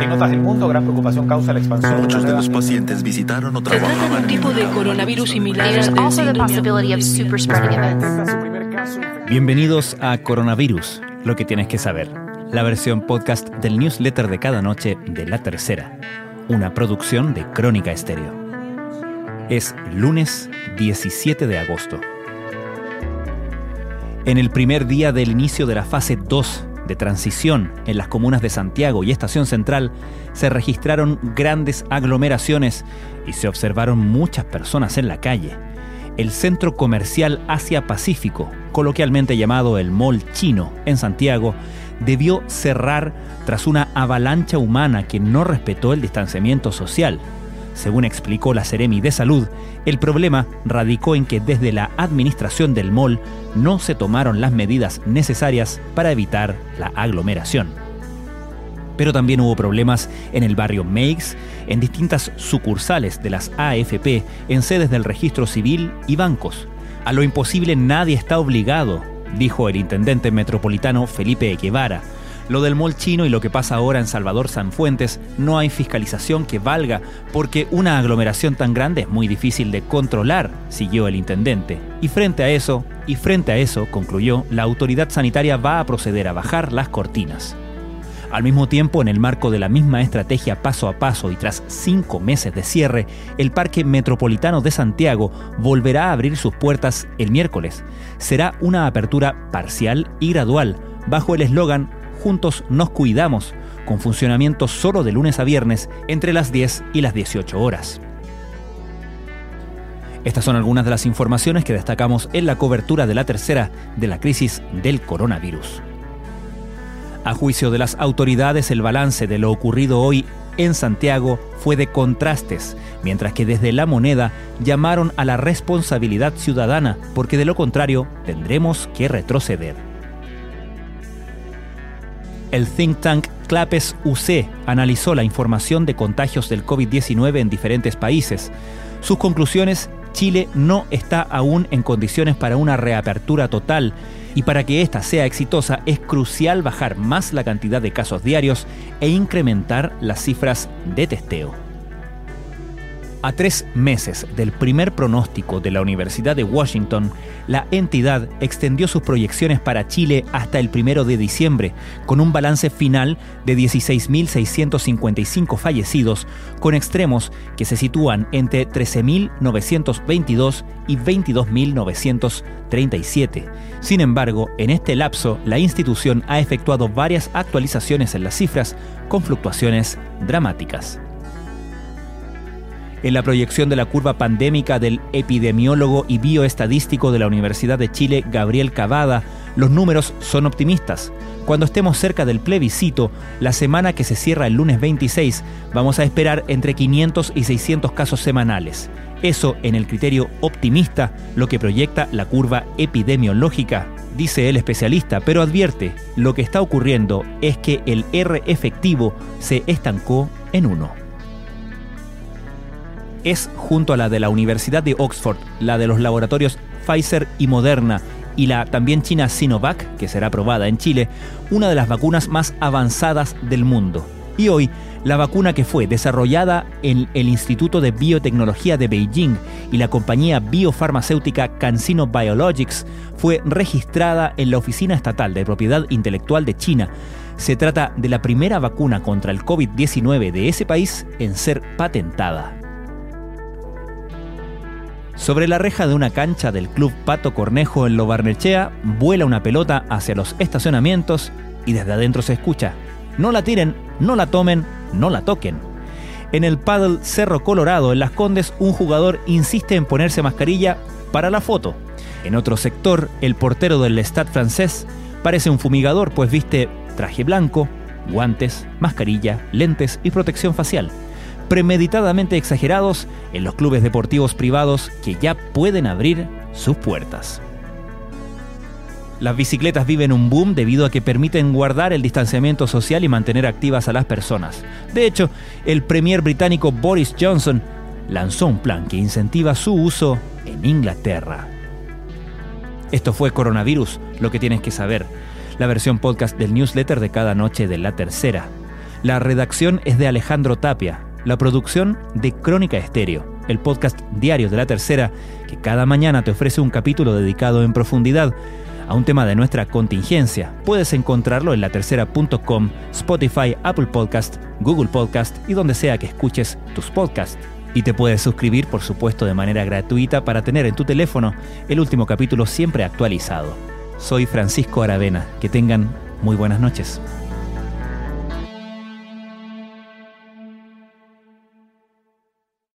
En otras del mundo, gran preocupación causa la expansión. Muchos de los pacientes visitaron o trabajaban. Se trata de un tipo de coronavirus similar Bienvenidos a Coronavirus, lo que tienes que saber. La versión podcast del newsletter de cada noche de La Tercera, una producción de Crónica Estéreo. Es lunes 17 de agosto. En el primer día del inicio de la fase 2 de transición en las comunas de Santiago y Estación Central, se registraron grandes aglomeraciones y se observaron muchas personas en la calle. El centro comercial Asia Pacífico, coloquialmente llamado el Mall Chino en Santiago, debió cerrar tras una avalancha humana que no respetó el distanciamiento social. Según explicó la Seremi de Salud, el problema radicó en que desde la administración del mall no se tomaron las medidas necesarias para evitar la aglomeración. Pero también hubo problemas en el barrio Meix, en distintas sucursales de las AFP, en sedes del registro civil y bancos. A lo imposible nadie está obligado, dijo el intendente metropolitano Felipe Guevara lo del mall chino y lo que pasa ahora en Salvador Sanfuentes, no hay fiscalización que valga porque una aglomeración tan grande es muy difícil de controlar, siguió el intendente. Y frente a eso, y frente a eso, concluyó, la autoridad sanitaria va a proceder a bajar las cortinas. Al mismo tiempo, en el marco de la misma estrategia paso a paso y tras cinco meses de cierre, el Parque Metropolitano de Santiago volverá a abrir sus puertas el miércoles. Será una apertura parcial y gradual, bajo el eslogan Juntos nos cuidamos, con funcionamiento solo de lunes a viernes entre las 10 y las 18 horas. Estas son algunas de las informaciones que destacamos en la cobertura de la tercera de la crisis del coronavirus. A juicio de las autoridades, el balance de lo ocurrido hoy en Santiago fue de contrastes, mientras que desde la moneda llamaron a la responsabilidad ciudadana, porque de lo contrario tendremos que retroceder. El think tank Clapes UC analizó la información de contagios del COVID-19 en diferentes países. Sus conclusiones, Chile no está aún en condiciones para una reapertura total y para que ésta sea exitosa es crucial bajar más la cantidad de casos diarios e incrementar las cifras de testeo. A tres meses del primer pronóstico de la Universidad de Washington, la entidad extendió sus proyecciones para Chile hasta el primero de diciembre, con un balance final de 16.655 fallecidos, con extremos que se sitúan entre 13.922 y 22.937. Sin embargo, en este lapso, la institución ha efectuado varias actualizaciones en las cifras, con fluctuaciones dramáticas. En la proyección de la curva pandémica del epidemiólogo y bioestadístico de la Universidad de Chile, Gabriel Cavada, los números son optimistas. Cuando estemos cerca del plebiscito, la semana que se cierra el lunes 26, vamos a esperar entre 500 y 600 casos semanales. Eso en el criterio optimista, lo que proyecta la curva epidemiológica, dice el especialista, pero advierte, lo que está ocurriendo es que el R efectivo se estancó en 1 es junto a la de la Universidad de Oxford, la de los laboratorios Pfizer y Moderna y la también china Sinovac, que será aprobada en Chile, una de las vacunas más avanzadas del mundo. Y hoy, la vacuna que fue desarrollada en el Instituto de Biotecnología de Beijing y la compañía biofarmacéutica CanSino Biologics fue registrada en la Oficina Estatal de Propiedad Intelectual de China. Se trata de la primera vacuna contra el COVID-19 de ese país en ser patentada. Sobre la reja de una cancha del Club Pato Cornejo en Lobarnechea, vuela una pelota hacia los estacionamientos y desde adentro se escucha: No la tiren, no la tomen, no la toquen. En el paddle Cerro Colorado, en Las Condes, un jugador insiste en ponerse mascarilla para la foto. En otro sector, el portero del Stade francés parece un fumigador, pues viste traje blanco, guantes, mascarilla, lentes y protección facial premeditadamente exagerados en los clubes deportivos privados que ya pueden abrir sus puertas. Las bicicletas viven un boom debido a que permiten guardar el distanciamiento social y mantener activas a las personas. De hecho, el premier británico Boris Johnson lanzó un plan que incentiva su uso en Inglaterra. Esto fue Coronavirus, lo que tienes que saber, la versión podcast del newsletter de cada noche de la tercera. La redacción es de Alejandro Tapia, la producción de Crónica Estéreo, el podcast diario de la tercera que cada mañana te ofrece un capítulo dedicado en profundidad a un tema de nuestra contingencia. Puedes encontrarlo en latercera.com, Spotify, Apple Podcast, Google Podcast y donde sea que escuches tus podcasts. Y te puedes suscribir, por supuesto, de manera gratuita para tener en tu teléfono el último capítulo siempre actualizado. Soy Francisco Aravena. Que tengan muy buenas noches.